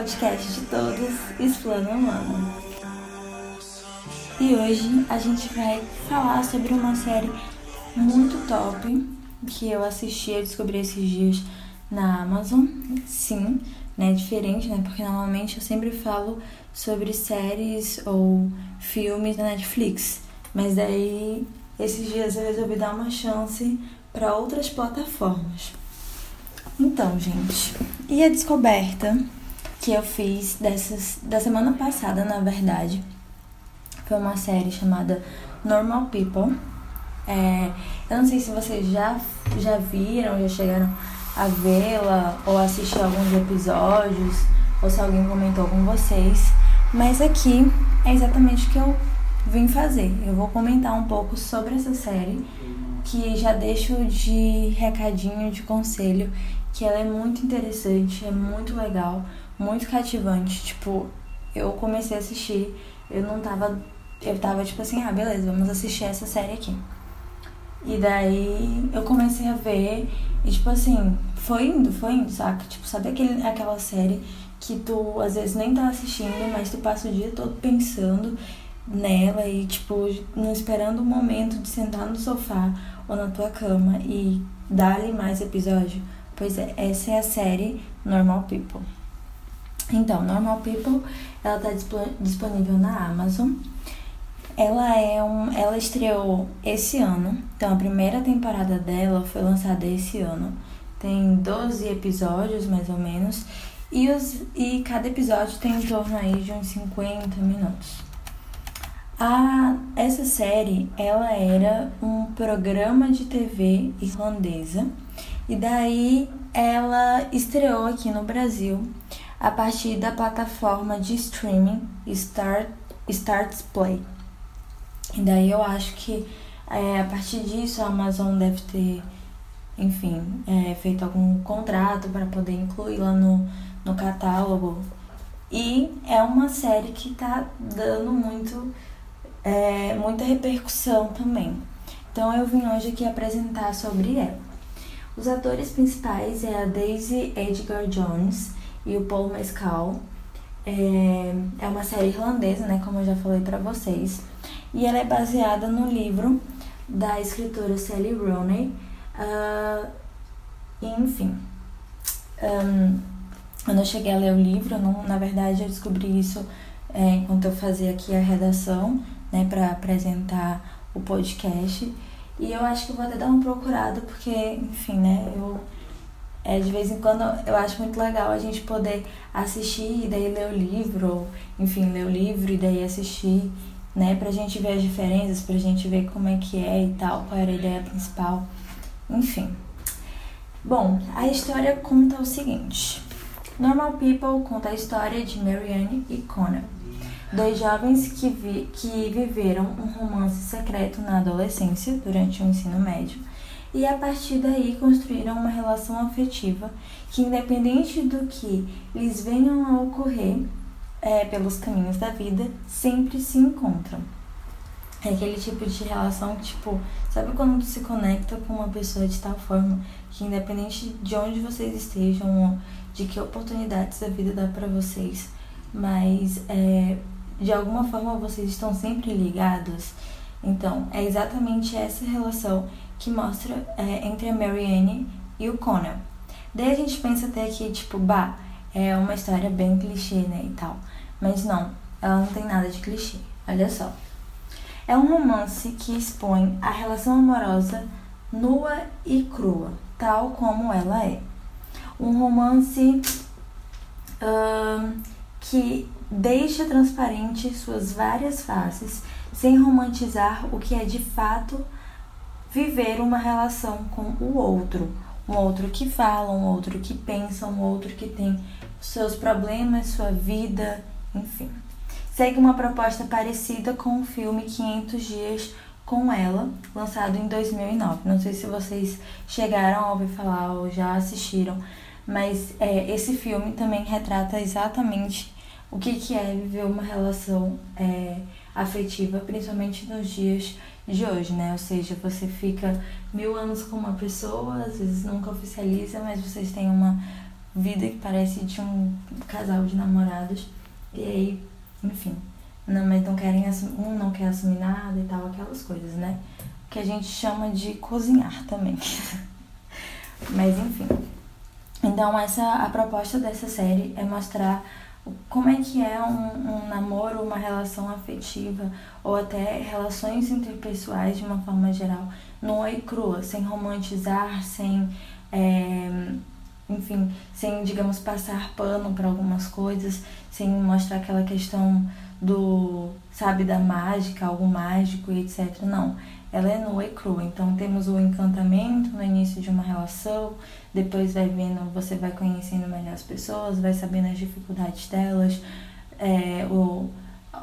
podcast de todos, Explana Humano. E hoje a gente vai falar sobre uma série muito top que eu assisti, e descobri esses dias na Amazon. Sim, né? Diferente, né? Porque normalmente eu sempre falo sobre séries ou filmes da Netflix. Mas daí esses dias eu resolvi dar uma chance para outras plataformas. Então, gente, e a descoberta que eu fiz dessas, da semana passada, na verdade, foi uma série chamada Normal People. É, eu não sei se vocês já, já viram, já chegaram a vê-la ou assistir alguns episódios, ou se alguém comentou com vocês, mas aqui é exatamente o que eu vim fazer. Eu vou comentar um pouco sobre essa série, que já deixo de recadinho, de conselho, que ela é muito interessante, é muito legal, muito cativante. Tipo, eu comecei a assistir, eu não tava. Eu tava tipo assim, ah, beleza, vamos assistir essa série aqui. E daí eu comecei a ver e tipo assim, foi indo, foi indo, saca? Tipo, sabe aquele, aquela série que tu às vezes nem tá assistindo, mas tu passa o dia todo pensando nela e, tipo, não esperando o momento de sentar no sofá ou na tua cama e dar-lhe mais episódio. Pois é, essa é a série Normal People. Então, Normal People, ela tá disponível na Amazon. Ela é um, ela estreou esse ano. Então, a primeira temporada dela foi lançada esse ano. Tem 12 episódios, mais ou menos. E, os, e cada episódio tem em torno aí de uns 50 minutos. A, essa série, ela era um programa de TV irlandesa e daí ela estreou aqui no Brasil a partir da plataforma de streaming Start, Starts Play. E daí eu acho que é, a partir disso a Amazon deve ter, enfim, é, feito algum contrato para poder incluí-la no, no catálogo. E é uma série que tá dando muito é, muita repercussão também. Então eu vim hoje aqui apresentar sobre ela. Os atores principais é a Daisy Edgar Jones e o Paul Mescal. É, é uma série irlandesa, né, como eu já falei para vocês, e ela é baseada no livro da escritora Sally Rooney. Uh, enfim, um, eu não cheguei a ler o livro, não, na verdade eu descobri isso é, enquanto eu fazia aqui a redação né, para apresentar o podcast. E eu acho que vou até dar uma procurada, porque, enfim, né, eu é, de vez em quando eu acho muito legal a gente poder assistir e daí ler o livro, ou, enfim, ler o livro e daí assistir, né, pra gente ver as diferenças, pra gente ver como é que é e tal, qual era a ideia principal, enfim. Bom, a história conta o seguinte. Normal People conta a história de Marianne e Connor dois jovens que, vi, que viveram um romance secreto na adolescência, durante o ensino médio, e a partir daí construíram uma relação afetiva que, independente do que lhes venham a ocorrer é, pelos caminhos da vida, sempre se encontram. É aquele tipo de relação tipo, sabe quando tu se conecta com uma pessoa de tal forma que, independente de onde vocês estejam, de que oportunidades a vida dá para vocês, mas é, de alguma forma vocês estão sempre ligados. Então, é exatamente essa relação que mostra é, entre a Marianne e o Conan. Daí a gente pensa até que, tipo, bah, é uma história bem clichê, né, e tal. Mas não, ela não tem nada de clichê. Olha só. É um romance que expõe a relação amorosa nua e crua, tal como ela é. Um romance uh, que deixa transparente suas várias faces, sem romantizar o que é de fato viver uma relação com o outro. Um outro que fala, um outro que pensa, um outro que tem seus problemas, sua vida, enfim. Segue uma proposta parecida com o filme 500 Dias com Ela, lançado em 2009. Não sei se vocês chegaram a ouvir falar ou já assistiram, mas é, esse filme também retrata exatamente o que, que é viver uma relação é, afetiva, principalmente nos dias de hoje, né? Ou seja, você fica mil anos com uma pessoa, às vezes nunca oficializa, mas vocês têm uma vida que parece de um casal de namorados. E aí, enfim, não, mas não querem um não quer assumir nada e tal, aquelas coisas, né? Que a gente chama de cozinhar também. mas enfim. Então essa a proposta dessa série é mostrar como é que é um, um namoro, uma relação afetiva ou até relações interpessoais de uma forma geral, nua e crua, sem romantizar, sem é, enfim, sem, digamos, passar pano para algumas coisas, sem mostrar aquela questão do, sabe, da mágica, algo mágico e etc. Não, ela é nua e crua. Então temos o encantamento no início de uma relação, depois vai vendo, você vai conhecendo melhor as pessoas, vai sabendo as dificuldades delas, é, o,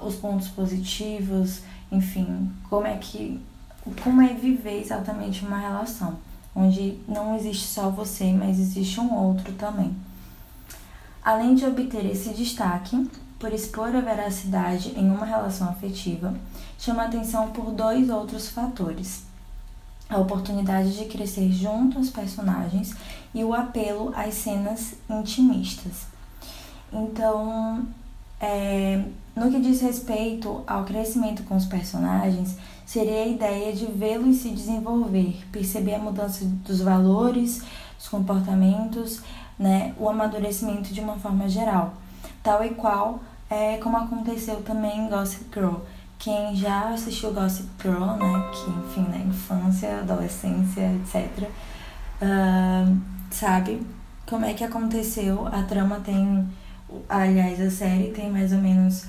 os pontos positivos, enfim, como é que como é viver exatamente uma relação onde não existe só você, mas existe um outro também. Além de obter esse destaque, por expor a veracidade em uma relação afetiva, chama atenção por dois outros fatores: a oportunidade de crescer junto aos personagens e o apelo às cenas intimistas. Então, é, no que diz respeito ao crescimento com os personagens, seria a ideia de vê-los se desenvolver, perceber a mudança dos valores, dos comportamentos, né, o amadurecimento de uma forma geral, tal e qual é como aconteceu também em Gossip Girl. Quem já assistiu Gossip Girl, né, que enfim, na né, infância, adolescência, etc., uh, sabe como é que aconteceu. A trama tem, aliás, a série tem mais ou menos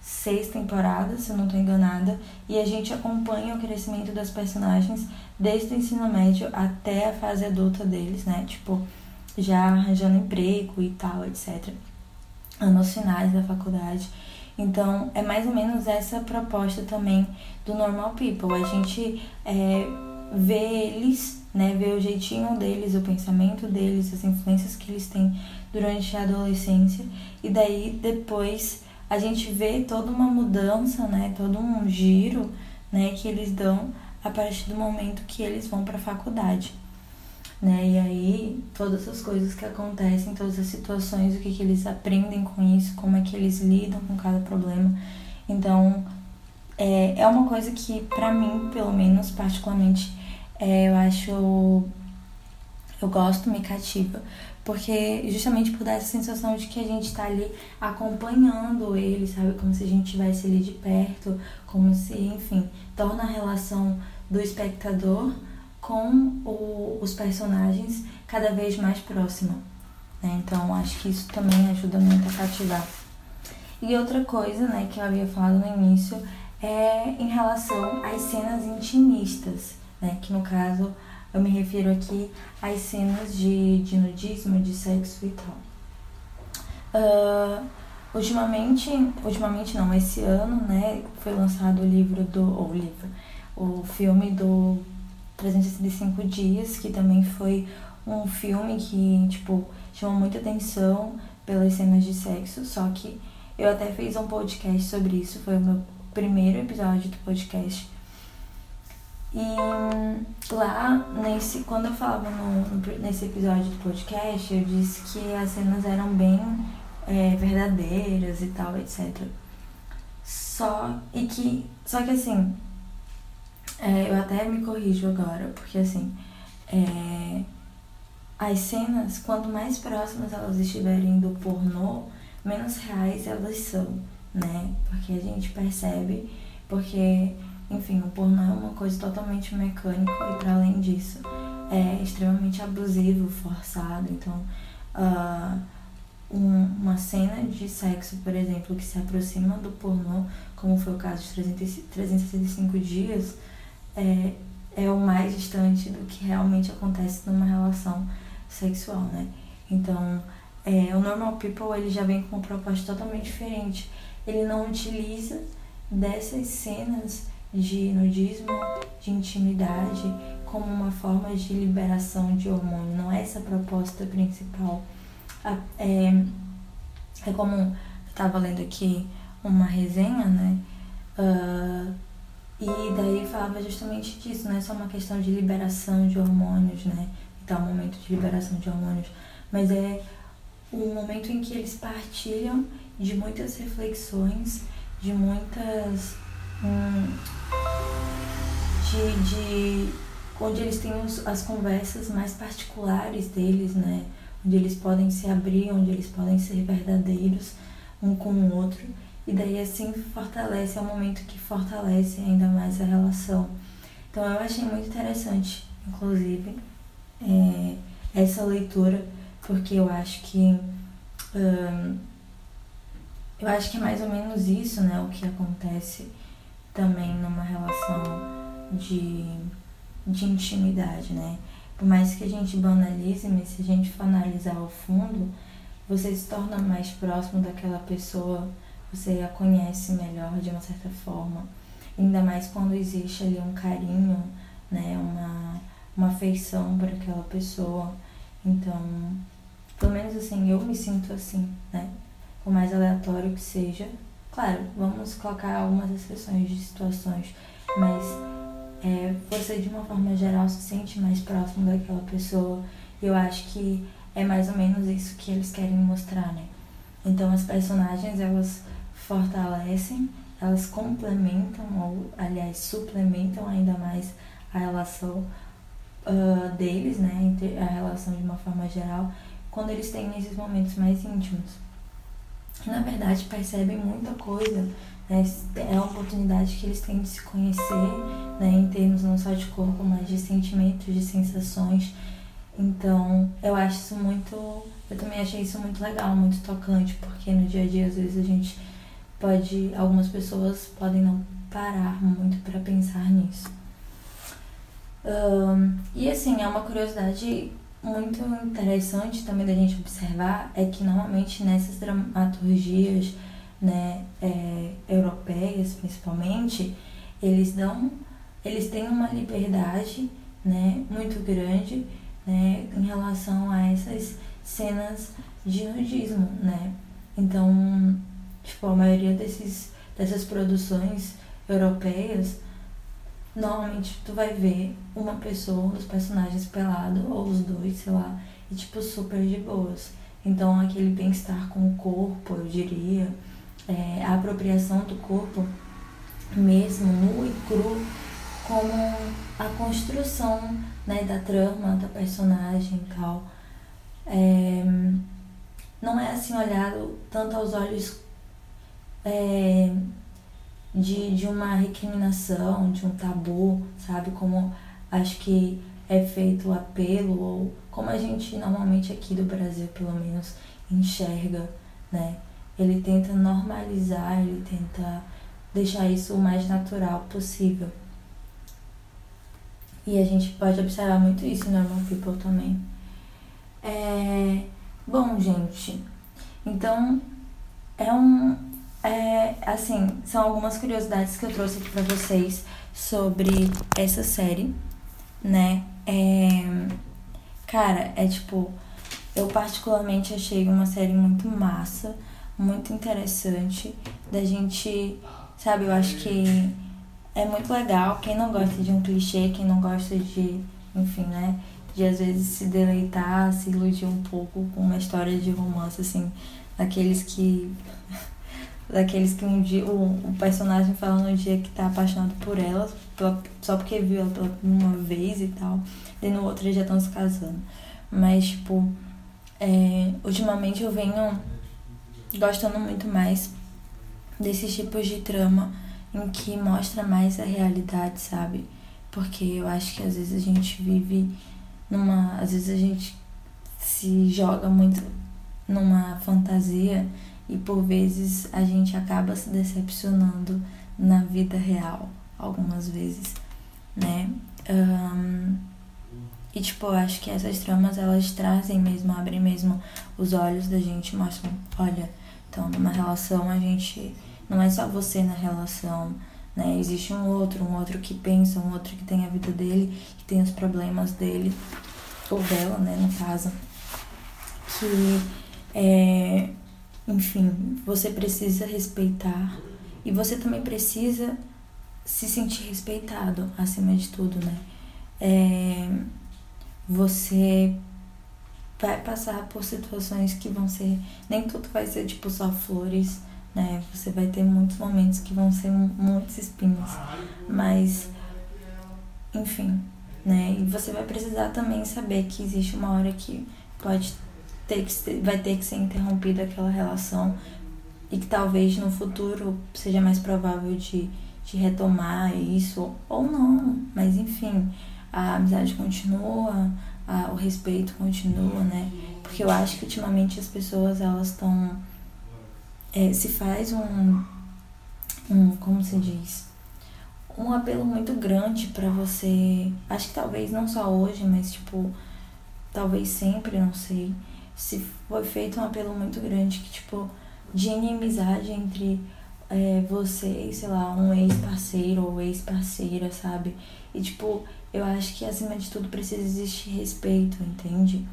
seis temporadas, se eu não estou enganada, e a gente acompanha o crescimento das personagens desde o ensino médio até a fase adulta deles, né? Tipo, já arranjando emprego e tal, etc. Anos finais da faculdade. Então, é mais ou menos essa proposta também do Normal People. A gente é, vê eles, né? Vê o jeitinho deles, o pensamento deles, as influências que eles têm durante a adolescência. E daí, depois a gente vê toda uma mudança, né, todo um giro, né, que eles dão a partir do momento que eles vão para a faculdade, né? E aí todas as coisas que acontecem, todas as situações, o que que eles aprendem com isso, como é que eles lidam com cada problema. Então, é, é uma coisa que para mim, pelo menos particularmente, é, eu acho eu gosto, me cativa, porque justamente por dar essa sensação de que a gente está ali acompanhando ele, sabe? Como se a gente estivesse ali de perto, como se, enfim, torna a relação do espectador com o, os personagens cada vez mais próxima. Né? Então acho que isso também ajuda muito a cativar. E outra coisa, né, que eu havia falado no início é em relação às cenas intimistas, né? Que no caso eu me refiro aqui às cenas de, de nudismo, de sexo e tal. Uh, ultimamente, ultimamente não, esse ano, né, foi lançado o livro do, o livro, o filme do 365 Dias, que também foi um filme que, tipo, chamou muita atenção pelas cenas de sexo, só que eu até fiz um podcast sobre isso, foi o meu primeiro episódio do podcast e lá, nesse, quando eu falava no, nesse episódio do podcast, eu disse que as cenas eram bem é, verdadeiras e tal, etc. Só, e que, só que assim, é, eu até me corrijo agora, porque assim, é, as cenas, quanto mais próximas elas estiverem do pornô, menos reais elas são, né? Porque a gente percebe, porque enfim, o pornô é uma coisa totalmente mecânica e para além disso é extremamente abusivo, forçado. Então, uh, um, uma cena de sexo, por exemplo, que se aproxima do pornô, como foi o caso de 365 dias, é, é o mais distante do que realmente acontece numa relação sexual, né? Então, é, o Normal People ele já vem com uma proposta totalmente diferente. Ele não utiliza dessas cenas de nudismo, de intimidade, como uma forma de liberação de hormônio. Não é essa a proposta principal. É, é como eu estava lendo aqui uma resenha, né? Uh, e daí falava justamente disso, não é só uma questão de liberação de hormônios, né? Então, um momento de liberação de hormônios, mas é um momento em que eles partilham de muitas reflexões, de muitas. Hum, de, de. onde eles têm os, as conversas mais particulares deles, né? Onde eles podem se abrir, onde eles podem ser verdadeiros um com o outro. E daí assim fortalece, é um momento que fortalece ainda mais a relação. Então eu achei muito interessante, inclusive, é, essa leitura, porque eu acho que hum, eu acho que é mais ou menos isso, né, o que acontece também numa relação de, de intimidade, né? Por mais que a gente banalize, mas se a gente for analisar ao fundo, você se torna mais próximo daquela pessoa, você a conhece melhor de uma certa forma. Ainda mais quando existe ali um carinho, né, uma, uma afeição para aquela pessoa. Então, pelo menos assim, eu me sinto assim, né? Por mais aleatório que seja. Claro, vamos colocar algumas exceções de situações, mas é, você de uma forma geral se sente mais próximo daquela pessoa. E eu acho que é mais ou menos isso que eles querem mostrar, né? Então as personagens elas fortalecem, elas complementam ou aliás suplementam ainda mais a relação uh, deles, né? A relação de uma forma geral, quando eles têm esses momentos mais íntimos. Na verdade percebem muita coisa, né? É a oportunidade que eles têm de se conhecer, né? Em termos não só de corpo, mas de sentimentos, de sensações então, eu acho isso muito. Eu também achei isso muito legal, muito tocante, porque no dia a dia, às vezes, a gente pode. Algumas pessoas podem não parar muito para pensar nisso. Um, e assim, é uma curiosidade muito interessante também da gente observar é que normalmente nessas dramaturgias né, é, europeias principalmente, eles dão, eles têm uma liberdade né, muito grande né, em relação a essas cenas de nudismo, né? Então, tipo, a maioria desses, dessas produções europeias, normalmente tu vai ver uma pessoa, os personagens pelado, ou os dois, sei lá, e tipo, super de boas. Então, aquele bem-estar com o corpo, eu diria, é, a apropriação do corpo mesmo, nu e cru, como a construção né, da trama, da personagem e tal. É, não é assim olhado tanto aos olhos é, de, de uma recriminação, de um tabu, sabe? Como acho que é feito o apelo, ou como a gente normalmente aqui do Brasil, pelo menos, enxerga, né? Ele tenta normalizar, ele tenta deixar isso o mais natural possível. E a gente pode observar muito isso no Normal People também. É... Bom, gente, então é um. É, assim, são algumas curiosidades que eu trouxe aqui pra vocês sobre essa série, né? É, cara, é tipo. Eu particularmente achei uma série muito massa, muito interessante. Da gente. Sabe, eu acho que é muito legal. Quem não gosta de um clichê, quem não gosta de, enfim, né? De às vezes se deleitar, se iludir um pouco com uma história de romance, assim, daqueles que. Daqueles que um dia. O, o personagem fala no dia que tá apaixonado por ela, só porque viu ela pela uma vez e tal. E no outro eles já estão se casando. Mas, tipo, é, ultimamente eu venho gostando muito mais desses tipos de trama em que mostra mais a realidade, sabe? Porque eu acho que às vezes a gente vive numa. Às vezes a gente se joga muito numa fantasia e por vezes a gente acaba se decepcionando na vida real, algumas vezes, né? Um, e tipo, eu acho que essas tramas elas trazem mesmo, abrem mesmo os olhos da gente, mostram, olha, então numa relação a gente não é só você na relação, né? Existe um outro, um outro que pensa, um outro que tem a vida dele, que tem os problemas dele, ou dela, né, no caso. Que, é, enfim, você precisa respeitar e você também precisa se sentir respeitado acima de tudo, né? É, você vai passar por situações que vão ser. Nem tudo vai ser tipo só flores, né? Você vai ter muitos momentos que vão ser muitos espinhos. Mas, enfim, né? E você vai precisar também saber que existe uma hora que pode ter que ser, vai ter que ser interrompida aquela relação e que talvez no futuro seja mais provável de, de retomar isso ou não, mas enfim, a amizade continua, a, o respeito continua, né? Porque eu acho que ultimamente as pessoas elas estão é, se faz um, um como se diz? Um apelo muito grande para você acho que talvez não só hoje mas tipo talvez sempre não sei se foi feito um apelo muito grande que tipo de inimizade entre é, você sei lá, um ex-parceiro ou ex-parceira, sabe? E, tipo, eu acho que acima de tudo precisa existir respeito, entende?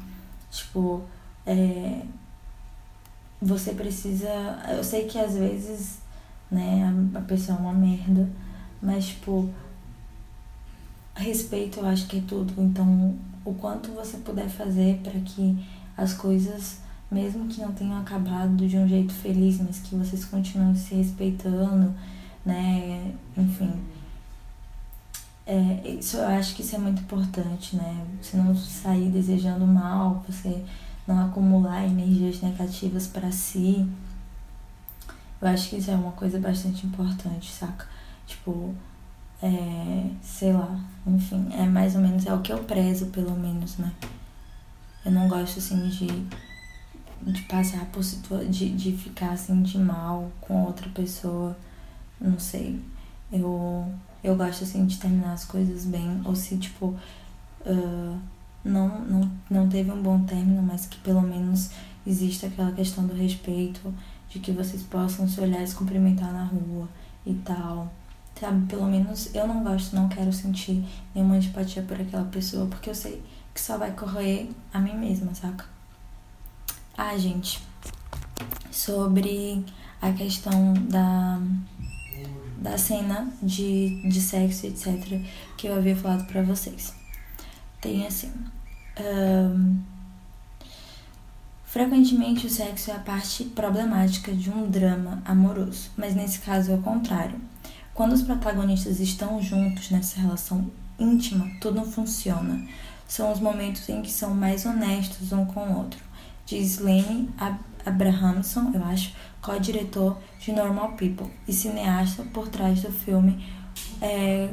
Tipo, é, você precisa. Eu sei que às vezes, né, a, a pessoa é uma merda, mas, tipo, respeito eu acho que é tudo. Então, o quanto você puder fazer para que as coisas mesmo que não tenham acabado de um jeito feliz, mas que vocês continuem se respeitando, né? Enfim. É, isso eu acho que isso é muito importante, né? Você não sair desejando mal, você não acumular energias negativas para si. Eu acho que isso é uma coisa bastante importante, saca? Tipo, é, sei lá, enfim, é mais ou menos é o que eu prezo, pelo menos, né? Eu não gosto assim de de passar por situações, de, de ficar assim de mal com outra pessoa, não sei. Eu, eu gosto assim de terminar as coisas bem, ou se tipo uh, não, não, não teve um bom término, mas que pelo menos existe aquela questão do respeito, de que vocês possam se olhar e se cumprimentar na rua e tal. Sabe, pelo menos eu não gosto, não quero sentir nenhuma antipatia por aquela pessoa, porque eu sei que só vai correr a mim mesma, saca? Ah, gente, sobre a questão da, da cena de, de sexo, etc., que eu havia falado para vocês. Tem assim. Um, frequentemente o sexo é a parte problemática de um drama amoroso, mas nesse caso é o contrário. Quando os protagonistas estão juntos nessa relação íntima, tudo funciona. São os momentos em que são mais honestos um com o outro diz Lenny Abrahamson, eu acho, co-diretor de Normal People e cineasta por trás do filme é,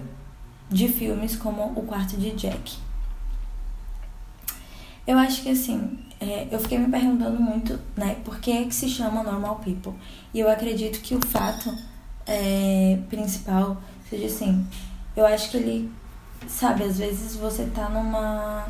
de filmes como O Quarto de Jack. Eu acho que assim, é, eu fiquei me perguntando muito, né, por que é que se chama Normal People? E eu acredito que o fato é, principal seja assim, eu acho que ele, sabe, às vezes você tá numa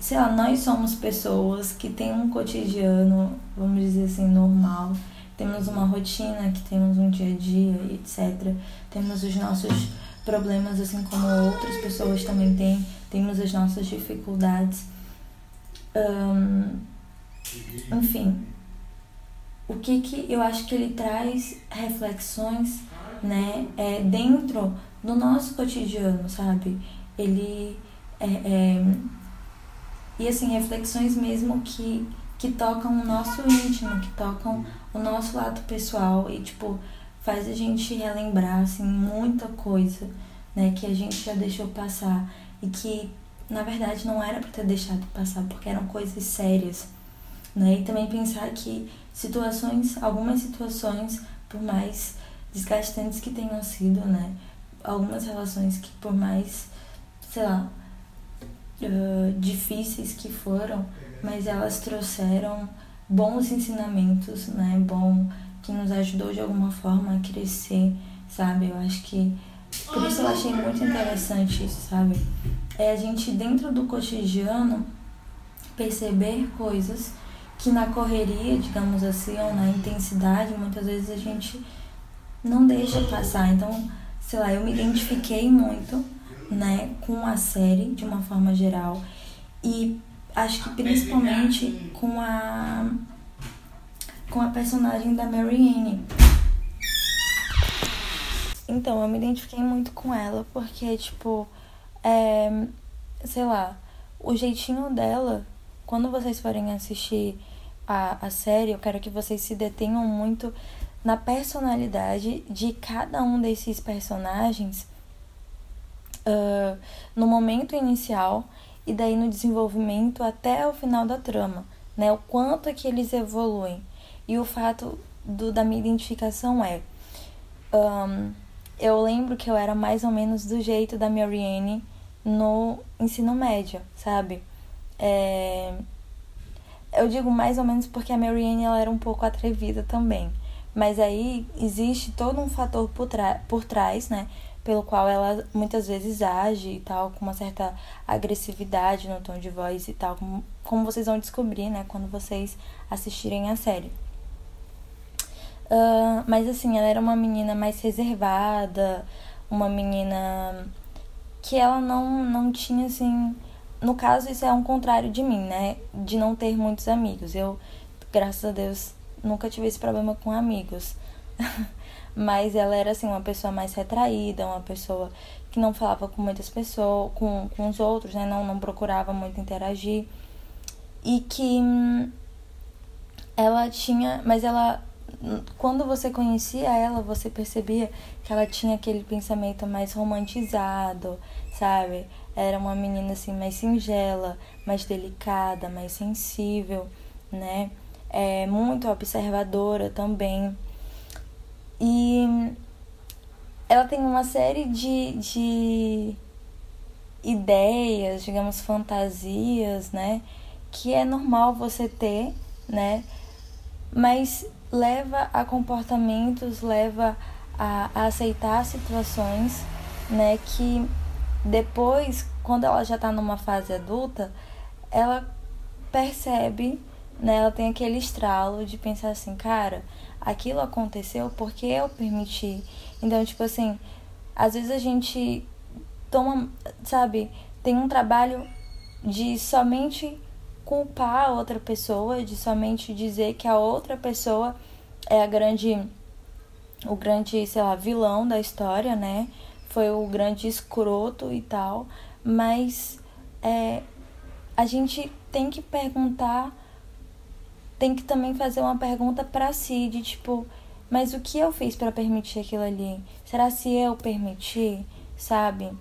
sei lá, nós somos pessoas que têm um cotidiano, vamos dizer assim, normal. Temos uma rotina, que temos um dia a dia, etc. Temos os nossos problemas, assim como outras pessoas também têm. Temos as nossas dificuldades. Enfim, o que que eu acho que ele traz reflexões, né, é, dentro do nosso cotidiano, sabe? Ele é, é e assim, reflexões mesmo que, que tocam o nosso íntimo, que tocam o nosso lado pessoal e, tipo, faz a gente relembrar, assim, muita coisa, né, que a gente já deixou passar e que, na verdade, não era para ter deixado passar, porque eram coisas sérias, né, e também pensar que situações, algumas situações, por mais desgastantes que tenham sido, né, algumas relações que por mais, sei lá, uh, difíceis que foram, mas elas trouxeram bons ensinamentos, né? Bom, que nos ajudou de alguma forma a crescer, sabe? Eu acho que por isso eu achei muito interessante isso, sabe? É a gente dentro do cotidiano perceber coisas que na correria, digamos assim, ou na intensidade, muitas vezes a gente não deixa passar. Então, sei lá, eu me identifiquei muito né, com a série de uma forma geral. E acho que principalmente com a com a personagem da Marianne, Então, eu me identifiquei muito com ela porque, tipo, é, sei lá, o jeitinho dela, quando vocês forem assistir a, a série, eu quero que vocês se detenham muito na personalidade de cada um desses personagens uh, no momento inicial e daí no desenvolvimento até o final da trama, né? O quanto é que eles evoluem. E o fato do, da minha identificação é. Um, eu lembro que eu era mais ou menos do jeito da Marianne no ensino médio, sabe? É... Eu digo mais ou menos porque a Marianne ela era um pouco atrevida também. Mas aí existe todo um fator por, por trás, né? Pelo qual ela muitas vezes age e tal, com uma certa agressividade no tom de voz e tal, como, como vocês vão descobrir, né? Quando vocês assistirem a série. Uh, mas assim, ela era uma menina mais reservada, uma menina que ela não, não tinha assim. No caso, isso é um contrário de mim, né? De não ter muitos amigos. Eu, graças a Deus, nunca tive esse problema com amigos. Mas ela era assim, uma pessoa mais retraída, uma pessoa que não falava com muitas pessoas, com, com os outros, né? Não, não procurava muito interagir. E que hum, ela tinha. Mas ela quando você conhecia ela, você percebia que ela tinha aquele pensamento mais romantizado, sabe? Era uma menina assim mais singela, mais delicada, mais sensível, né? É muito observadora também. E ela tem uma série de, de ideias, digamos, fantasias, né? Que é normal você ter, né? Mas leva a comportamentos, leva a, a aceitar situações, né, que depois, quando ela já está numa fase adulta, ela percebe, né, ela tem aquele estralo de pensar assim, cara, aquilo aconteceu porque eu permiti. Então, tipo assim, às vezes a gente toma, sabe, tem um trabalho de somente culpar a outra pessoa, de somente dizer que a outra pessoa é a grande o grande, sei lá, vilão da história, né? Foi o grande escroto e tal, mas é, a gente tem que perguntar, tem que também fazer uma pergunta para si de tipo, mas o que eu fiz para permitir aquilo ali? Será se eu permiti, sabe?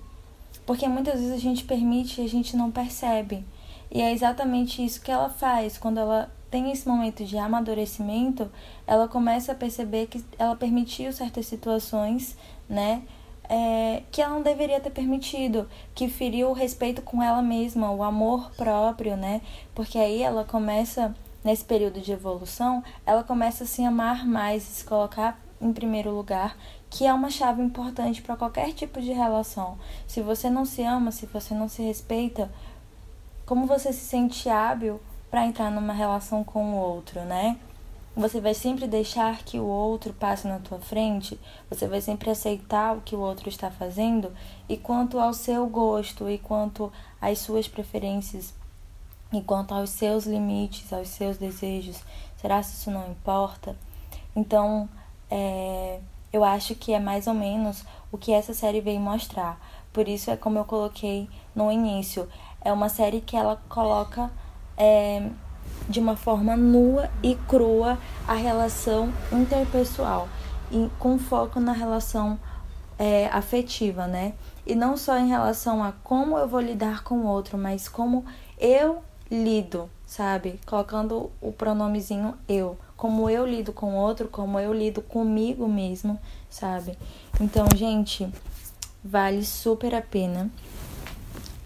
Porque muitas vezes a gente permite e a gente não percebe. E é exatamente isso que ela faz quando ela tem esse momento de amadurecimento, ela começa a perceber que ela permitiu certas situações, né? É, que ela não deveria ter permitido, que feriu o respeito com ela mesma, o amor próprio, né? Porque aí ela começa, nesse período de evolução, ela começa a se amar mais, se colocar em primeiro lugar, que é uma chave importante para qualquer tipo de relação. Se você não se ama, se você não se respeita, como você se sente hábil para entrar numa relação com o outro, né? Você vai sempre deixar que o outro passe na tua frente, você vai sempre aceitar o que o outro está fazendo, e quanto ao seu gosto, e quanto às suas preferências, e quanto aos seus limites, aos seus desejos, será que isso não importa? Então, é, eu acho que é mais ou menos o que essa série veio mostrar. Por isso é como eu coloquei no início é uma série que ela coloca é, de uma forma nua e crua a relação interpessoal, e com foco na relação é, afetiva, né? E não só em relação a como eu vou lidar com o outro, mas como eu lido, sabe? Colocando o pronomezinho eu. Como eu lido com o outro, como eu lido comigo mesmo, sabe? Então, gente, vale super a pena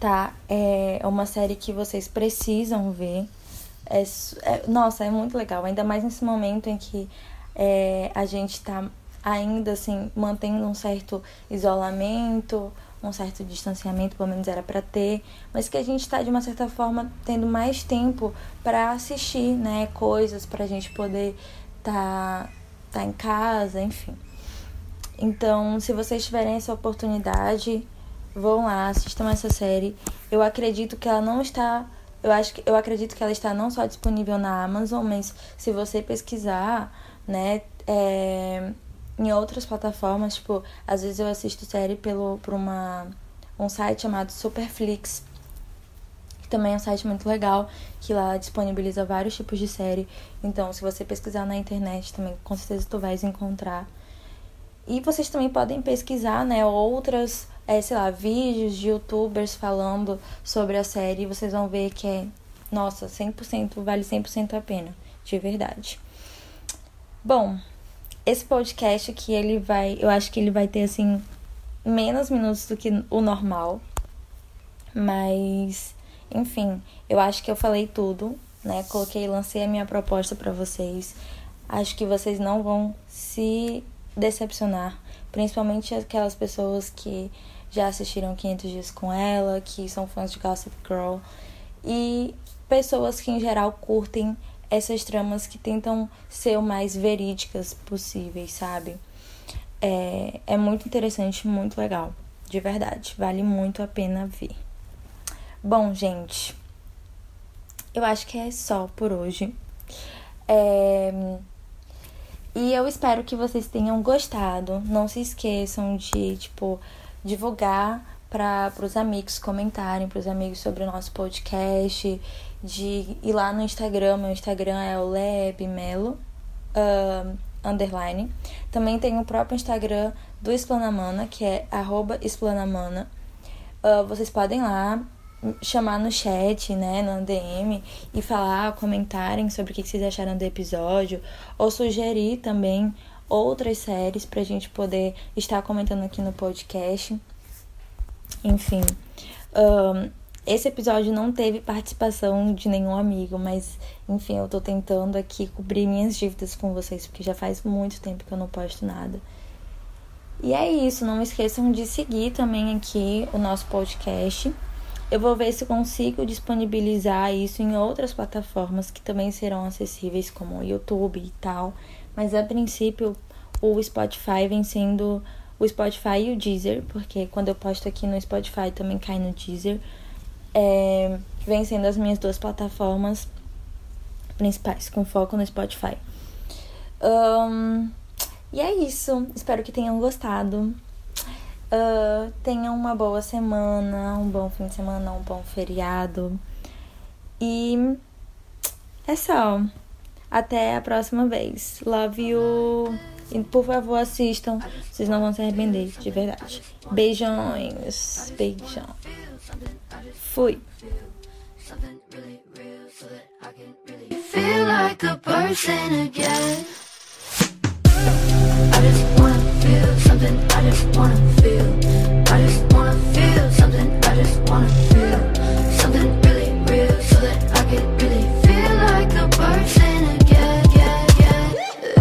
tá? É uma série que vocês precisam ver. É, é, nossa, é muito legal, ainda mais nesse momento em que é, a gente tá ainda assim mantendo um certo isolamento, um certo distanciamento, pelo menos era para ter, mas que a gente tá de uma certa forma tendo mais tempo para assistir, né, coisas pra gente poder tá tá em casa, enfim. Então, se vocês tiverem essa oportunidade, Vão lá, assistam essa série. Eu acredito que ela não está. Eu acho que eu acredito que ela está não só disponível na Amazon, mas se você pesquisar, né, é, em outras plataformas, tipo, às vezes eu assisto série pelo, por uma, um site chamado Superflix, que também é um site muito legal, que lá disponibiliza vários tipos de série. Então, se você pesquisar na internet também, com certeza tu vais encontrar. E vocês também podem pesquisar, né, outras, é, sei lá, vídeos de youtubers falando sobre a série e vocês vão ver que é, nossa, 100%, vale 100% a pena, de verdade. Bom, esse podcast aqui, ele vai, eu acho que ele vai ter, assim, menos minutos do que o normal, mas, enfim, eu acho que eu falei tudo, né, coloquei, lancei a minha proposta para vocês, acho que vocês não vão se decepcionar, principalmente aquelas pessoas que já assistiram 500 dias com ela, que são fãs de Gossip Girl e pessoas que em geral curtem essas tramas que tentam ser o mais verídicas possíveis, sabe? É, é muito interessante, muito legal, de verdade, vale muito a pena ver. Bom, gente, eu acho que é só por hoje. É... E eu espero que vocês tenham gostado. Não se esqueçam de, tipo, divulgar para os amigos comentarem, para os amigos sobre o nosso podcast, de ir lá no Instagram. Meu Instagram é o lebmelo, uh, underline. Também tem o próprio Instagram do Esplanamana, que é arroba esplanamana. Uh, vocês podem lá chamar no chat, né, no DM e falar, comentarem sobre o que vocês acharam do episódio ou sugerir também outras séries pra gente poder estar comentando aqui no podcast. Enfim, um, esse episódio não teve participação de nenhum amigo, mas enfim, eu tô tentando aqui cobrir minhas dívidas com vocês, porque já faz muito tempo que eu não posto nada. E é isso, não esqueçam de seguir também aqui o nosso podcast. Eu vou ver se consigo disponibilizar isso em outras plataformas que também serão acessíveis, como o YouTube e tal. Mas a princípio, o Spotify vem sendo o Spotify e o Deezer, porque quando eu posto aqui no Spotify também cai no Deezer. É, vem sendo as minhas duas plataformas principais, com foco no Spotify. Um, e é isso. Espero que tenham gostado. Uh, tenham uma boa semana, um bom fim de semana, um bom feriado. E é só. Até a próxima vez. Love you. E por favor, assistam. Vocês não vão se arrepender, de verdade. Beijões. Beijão. Fui. Feel like a person again. I just wanna feel something. I just wanna feel. I just wanna feel something. I just wanna feel.